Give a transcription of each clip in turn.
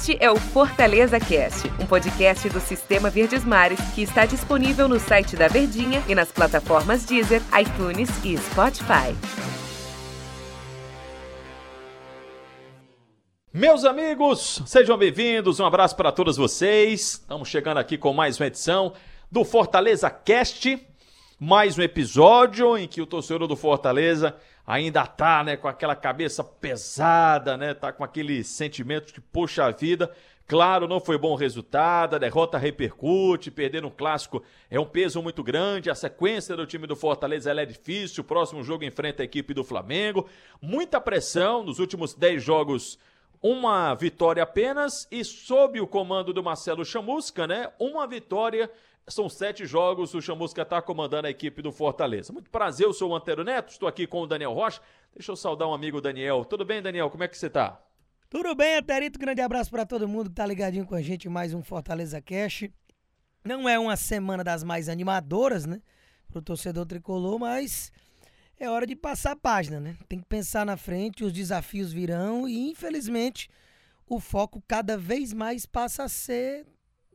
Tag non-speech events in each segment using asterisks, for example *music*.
Este é o Fortaleza Cast, um podcast do Sistema Verdes Mares que está disponível no site da Verdinha e nas plataformas Deezer, iTunes e Spotify. Meus amigos, sejam bem-vindos. Um abraço para todos vocês. Estamos chegando aqui com mais uma edição do Fortaleza Cast, mais um episódio em que o torcedor do Fortaleza ainda tá, né, com aquela cabeça pesada, né, tá com aquele sentimento de poxa vida. Claro, não foi bom o resultado, a derrota repercute, perder um clássico é um peso muito grande, a sequência do time do Fortaleza é difícil, o próximo jogo enfrenta a equipe do Flamengo, muita pressão nos últimos 10 jogos, uma vitória apenas e sob o comando do Marcelo Chamusca, né, uma vitória são sete jogos, o Chamusca está comandando a equipe do Fortaleza. Muito prazer, eu sou o Antero Neto, estou aqui com o Daniel Rocha. Deixa eu saudar um amigo Daniel. Tudo bem, Daniel? Como é que você está? Tudo bem, Anterito. Grande abraço para todo mundo que tá ligadinho com a gente mais um Fortaleza Cash. Não é uma semana das mais animadoras, né? Pro torcedor tricolor, mas é hora de passar a página, né? Tem que pensar na frente, os desafios virão e, infelizmente, o foco cada vez mais passa a ser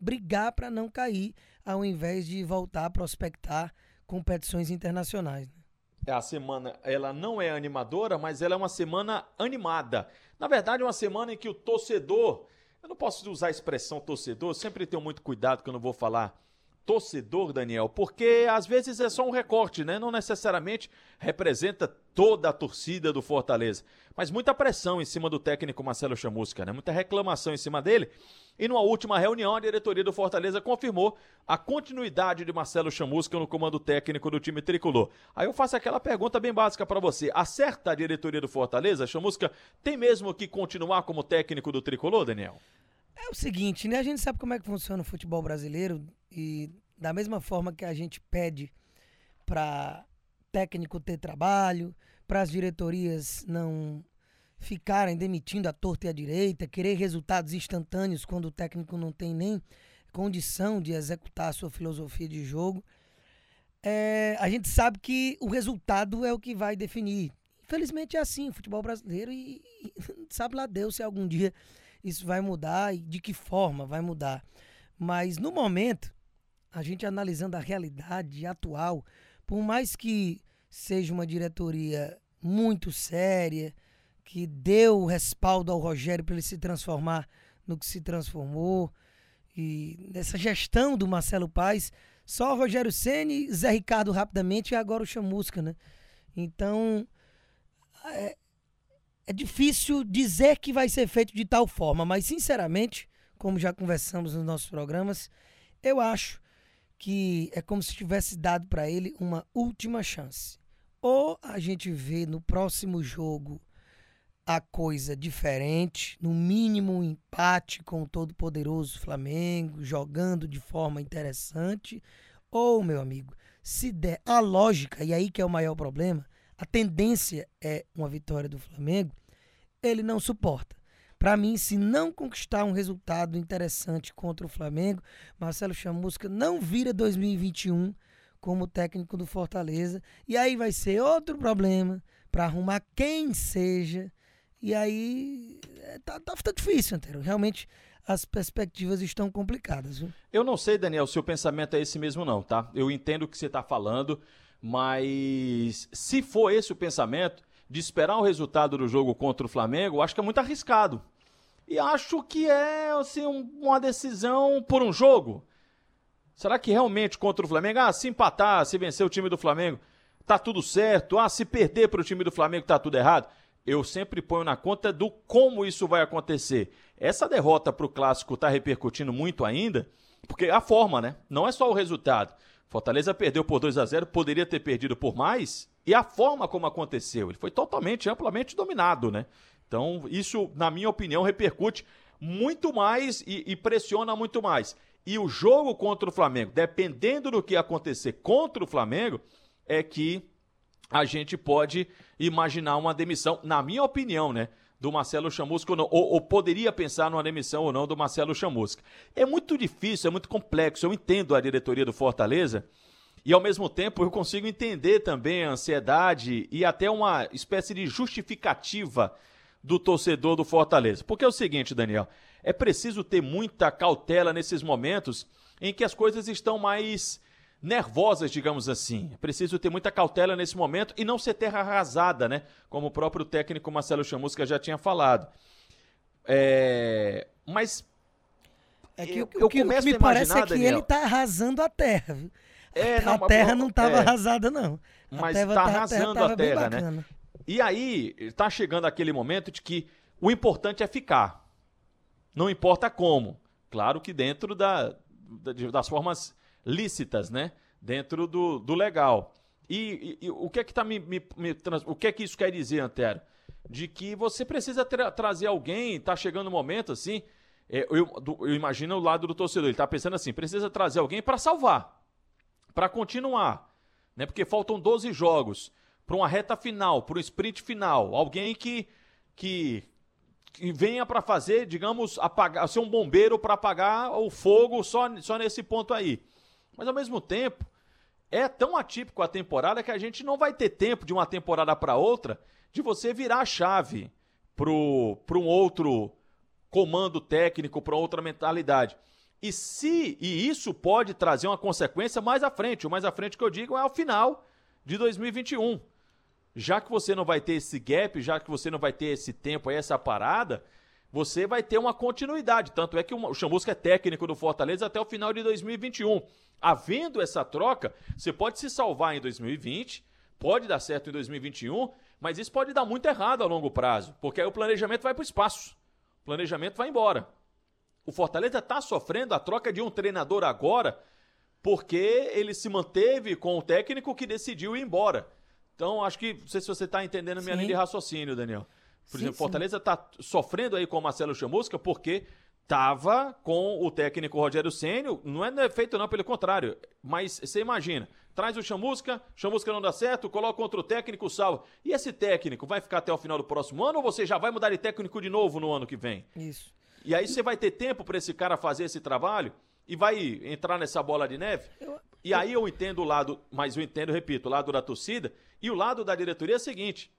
brigar para não cair ao invés de voltar a prospectar competições internacionais. Né? É, a semana ela não é animadora, mas ela é uma semana animada. Na verdade, é uma semana em que o torcedor, eu não posso usar a expressão torcedor, sempre tenho muito cuidado que eu não vou falar torcedor, Daniel, porque às vezes é só um recorte, né? Não necessariamente representa toda a torcida do Fortaleza, mas muita pressão em cima do técnico Marcelo Chamusca, né? Muita reclamação em cima dele. E numa última reunião, a diretoria do Fortaleza confirmou a continuidade de Marcelo Chamusca no comando técnico do time tricolor. Aí eu faço aquela pergunta bem básica para você: acerta a diretoria do Fortaleza? Chamusca tem mesmo que continuar como técnico do tricolor, Daniel? É o seguinte, né? A gente sabe como é que funciona o futebol brasileiro e da mesma forma que a gente pede para técnico ter trabalho, para as diretorias não ficarem demitindo a torta e a direita, querer resultados instantâneos quando o técnico não tem nem condição de executar a sua filosofia de jogo. É, a gente sabe que o resultado é o que vai definir. Infelizmente é assim o futebol brasileiro e, e *laughs* sabe lá Deus se algum dia isso vai mudar e de que forma vai mudar. Mas no momento, a gente analisando a realidade atual, por mais que seja uma diretoria muito séria, que deu respaldo ao Rogério para ele se transformar no que se transformou, e nessa gestão do Marcelo Paes, só Rogério Ceni, Zé Ricardo rapidamente e agora o Chamusca, né? Então, é, é difícil dizer que vai ser feito de tal forma, mas sinceramente, como já conversamos nos nossos programas, eu acho que é como se tivesse dado para ele uma última chance. Ou a gente vê no próximo jogo a coisa diferente, no mínimo um empate com o todo-poderoso Flamengo, jogando de forma interessante, ou, meu amigo, se der a lógica, e aí que é o maior problema, a tendência é uma vitória do Flamengo, ele não suporta. Para mim, se não conquistar um resultado interessante contra o Flamengo, Marcelo Chamusca não vira 2021 como técnico do Fortaleza. E aí vai ser outro problema para arrumar quem seja. E aí é, tá, tá, tá difícil, Antero. Realmente as perspectivas estão complicadas. Viu? Eu não sei, Daniel, se o pensamento é esse mesmo não, tá? Eu entendo o que você está falando, mas se for esse o pensamento de esperar o resultado do jogo contra o Flamengo, acho que é muito arriscado. E acho que é assim, uma decisão por um jogo. Será que realmente contra o Flamengo, ah, se empatar, se vencer o time do Flamengo, tá tudo certo? Ah, se perder para o time do Flamengo, tá tudo errado? Eu sempre ponho na conta do como isso vai acontecer. Essa derrota para o clássico tá repercutindo muito ainda, porque a forma, né? Não é só o resultado. Fortaleza perdeu por 2 a 0 poderia ter perdido por mais, e a forma como aconteceu. Ele foi totalmente, amplamente dominado, né? Então, isso, na minha opinião, repercute muito mais e, e pressiona muito mais. E o jogo contra o Flamengo, dependendo do que acontecer contra o Flamengo, é que a gente pode imaginar uma demissão, na minha opinião, né? Do Marcelo Chamusca ou, não, ou, ou, poderia pensar numa demissão ou não do Marcelo Chamusca. É muito difícil, é muito complexo. Eu entendo a diretoria do Fortaleza e ao mesmo tempo eu consigo entender também a ansiedade e até uma espécie de justificativa do torcedor do Fortaleza. Porque é o seguinte, Daniel, é preciso ter muita cautela nesses momentos em que as coisas estão mais nervosas, digamos assim. É preciso ter muita cautela nesse momento e não ser terra arrasada, né? Como o próprio técnico Marcelo Chamusca já tinha falado. É... Mas é que eu, o, que, o que me parece é que Daniel, ele está arrasando a terra. É, não, a terra não estava é, arrasada, não. A mas está arrasando a terra, a terra né? E aí, está chegando aquele momento de que o importante é ficar. Não importa como. Claro que dentro da, das formas lícitas, né? Dentro do, do legal. E, e, e o que é que tá me, me, me, o que é que isso quer dizer, Antero? De que você precisa tra trazer alguém, tá chegando um momento assim, é, eu, do, eu, imagino o lado do torcedor, ele tá pensando assim, precisa trazer alguém para salvar, para continuar, né? Porque faltam 12 jogos para uma reta final, para um sprint final, alguém que que, que venha para fazer, digamos, apagar, ser um bombeiro para apagar o fogo só, só nesse ponto aí. Mas ao mesmo tempo, é tão atípico a temporada que a gente não vai ter tempo de uma temporada para outra de você virar a chave para um outro comando técnico, para outra mentalidade. E se e isso pode trazer uma consequência mais à frente, o mais à frente que eu digo é ao final de 2021. Já que você não vai ter esse gap, já que você não vai ter esse tempo aí, essa parada, você vai ter uma continuidade. Tanto é que o Chamusca é técnico do Fortaleza até o final de 2021. Havendo essa troca, você pode se salvar em 2020, pode dar certo em 2021, mas isso pode dar muito errado a longo prazo, porque aí o planejamento vai para o espaço. O planejamento vai embora. O Fortaleza está sofrendo a troca de um treinador agora, porque ele se manteve com o técnico que decidiu ir embora. Então, acho que, não sei se você está entendendo a minha Sim. linha de raciocínio, Daniel. Por sim, exemplo, Fortaleza está sofrendo aí com o Marcelo Chamusca porque estava com o técnico Rogério Ceni, não é feito não, pelo contrário. Mas você imagina, traz o Chamusca, Chamusca não dá certo, coloca outro técnico, salva. E esse técnico vai ficar até o final do próximo ano ou você já vai mudar de técnico de novo no ano que vem? Isso. E aí você vai ter tempo para esse cara fazer esse trabalho e vai entrar nessa bola de neve? Eu, e aí eu entendo o lado, mas eu entendo, repito, o lado da torcida e o lado da diretoria é o seguinte,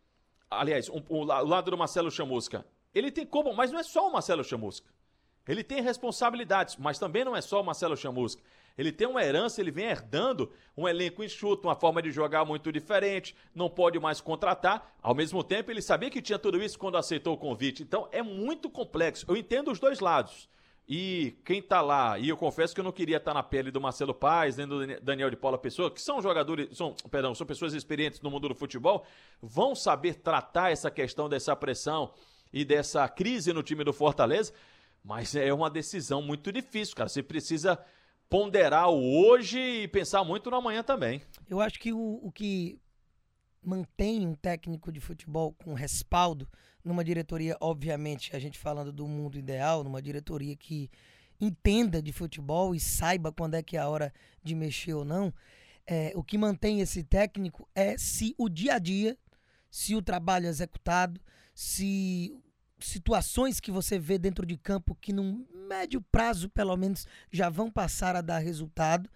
aliás, um, o lado do Marcelo Chamusca, ele tem como, mas não é só o Marcelo Chamusca. Ele tem responsabilidades, mas também não é só o Marcelo Chamusca. Ele tem uma herança, ele vem herdando um elenco enxuto, uma forma de jogar muito diferente, não pode mais contratar. Ao mesmo tempo, ele sabia que tinha tudo isso quando aceitou o convite. Então, é muito complexo. Eu entendo os dois lados. E quem tá lá, e eu confesso que eu não queria estar tá na pele do Marcelo Paz, nem do Daniel de Paula Pessoa, que são jogadores, são, perdão, são pessoas experientes no mundo do futebol, vão saber tratar essa questão dessa pressão e dessa crise no time do Fortaleza, mas é uma decisão muito difícil, cara. Você precisa ponderar o hoje e pensar muito no amanhã também. Eu acho que o, o que mantém um técnico de futebol com respaldo numa diretoria, obviamente, a gente falando do mundo ideal, numa diretoria que entenda de futebol e saiba quando é que é a hora de mexer ou não, é, o que mantém esse técnico é se o dia a dia, se o trabalho é executado, se situações que você vê dentro de campo que num médio prazo, pelo menos, já vão passar a dar resultado.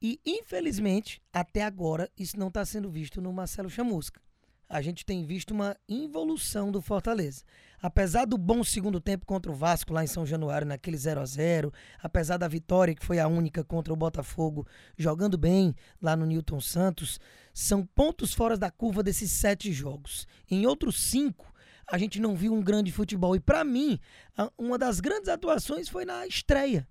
E, infelizmente, até agora, isso não está sendo visto no Marcelo Chamusca a gente tem visto uma involução do Fortaleza. Apesar do bom segundo tempo contra o Vasco lá em São Januário, naquele 0 a 0 apesar da vitória que foi a única contra o Botafogo, jogando bem lá no Newton Santos, são pontos fora da curva desses sete jogos. Em outros cinco, a gente não viu um grande futebol. E para mim, uma das grandes atuações foi na estreia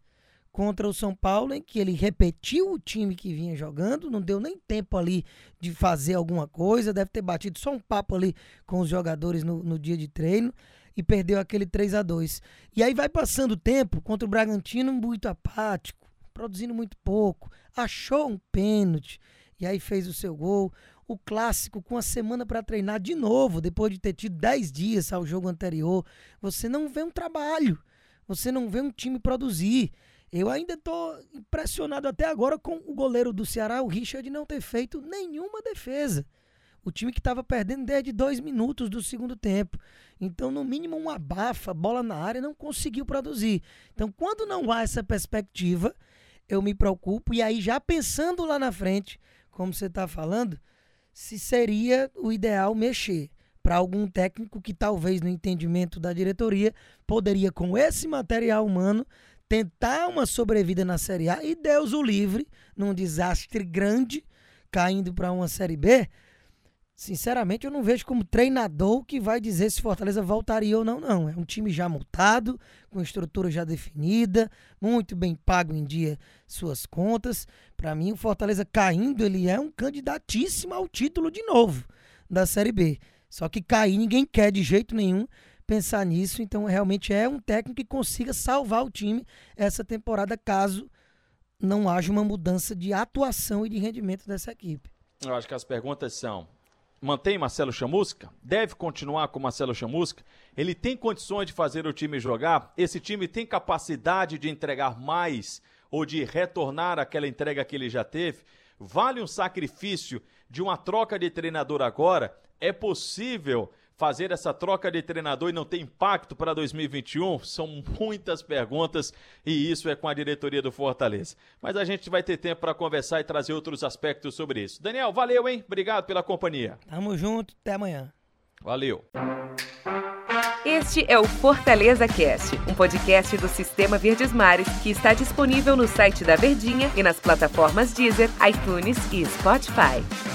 contra o São Paulo, em que ele repetiu o time que vinha jogando, não deu nem tempo ali de fazer alguma coisa, deve ter batido só um papo ali com os jogadores no, no dia de treino e perdeu aquele 3 a 2 E aí vai passando o tempo contra o Bragantino muito apático, produzindo muito pouco, achou um pênalti e aí fez o seu gol. O clássico com a semana para treinar de novo, depois de ter tido 10 dias ao jogo anterior. Você não vê um trabalho, você não vê um time produzir. Eu ainda estou impressionado até agora com o goleiro do Ceará, o Richard, não ter feito nenhuma defesa. O time que estava perdendo desde dois minutos do segundo tempo. Então, no mínimo, uma abafa, bola na área, não conseguiu produzir. Então, quando não há essa perspectiva, eu me preocupo. E aí, já pensando lá na frente, como você está falando, se seria o ideal mexer. para algum técnico que talvez no entendimento da diretoria poderia com esse material humano tentar uma sobrevida na Série A e Deus o livre num desastre grande caindo para uma Série B. Sinceramente, eu não vejo como treinador que vai dizer se Fortaleza voltaria ou não, não. É um time já multado, com estrutura já definida, muito bem pago em dia suas contas. Para mim, o Fortaleza caindo, ele é um candidatíssimo ao título de novo da Série B. Só que cair ninguém quer de jeito nenhum pensar nisso, então realmente é um técnico que consiga salvar o time essa temporada caso não haja uma mudança de atuação e de rendimento dessa equipe. Eu acho que as perguntas são: mantém Marcelo Chamusca? Deve continuar com Marcelo Chamusca? Ele tem condições de fazer o time jogar? Esse time tem capacidade de entregar mais ou de retornar aquela entrega que ele já teve? Vale um sacrifício de uma troca de treinador agora? É possível fazer essa troca de treinador e não ter impacto para 2021? São muitas perguntas e isso é com a diretoria do Fortaleza. Mas a gente vai ter tempo para conversar e trazer outros aspectos sobre isso. Daniel, valeu, hein? Obrigado pela companhia. Tamo junto, até amanhã. Valeu. Este é o Fortaleza Cast, um podcast do Sistema Verdes Mares que está disponível no site da Verdinha e nas plataformas Deezer, iTunes e Spotify.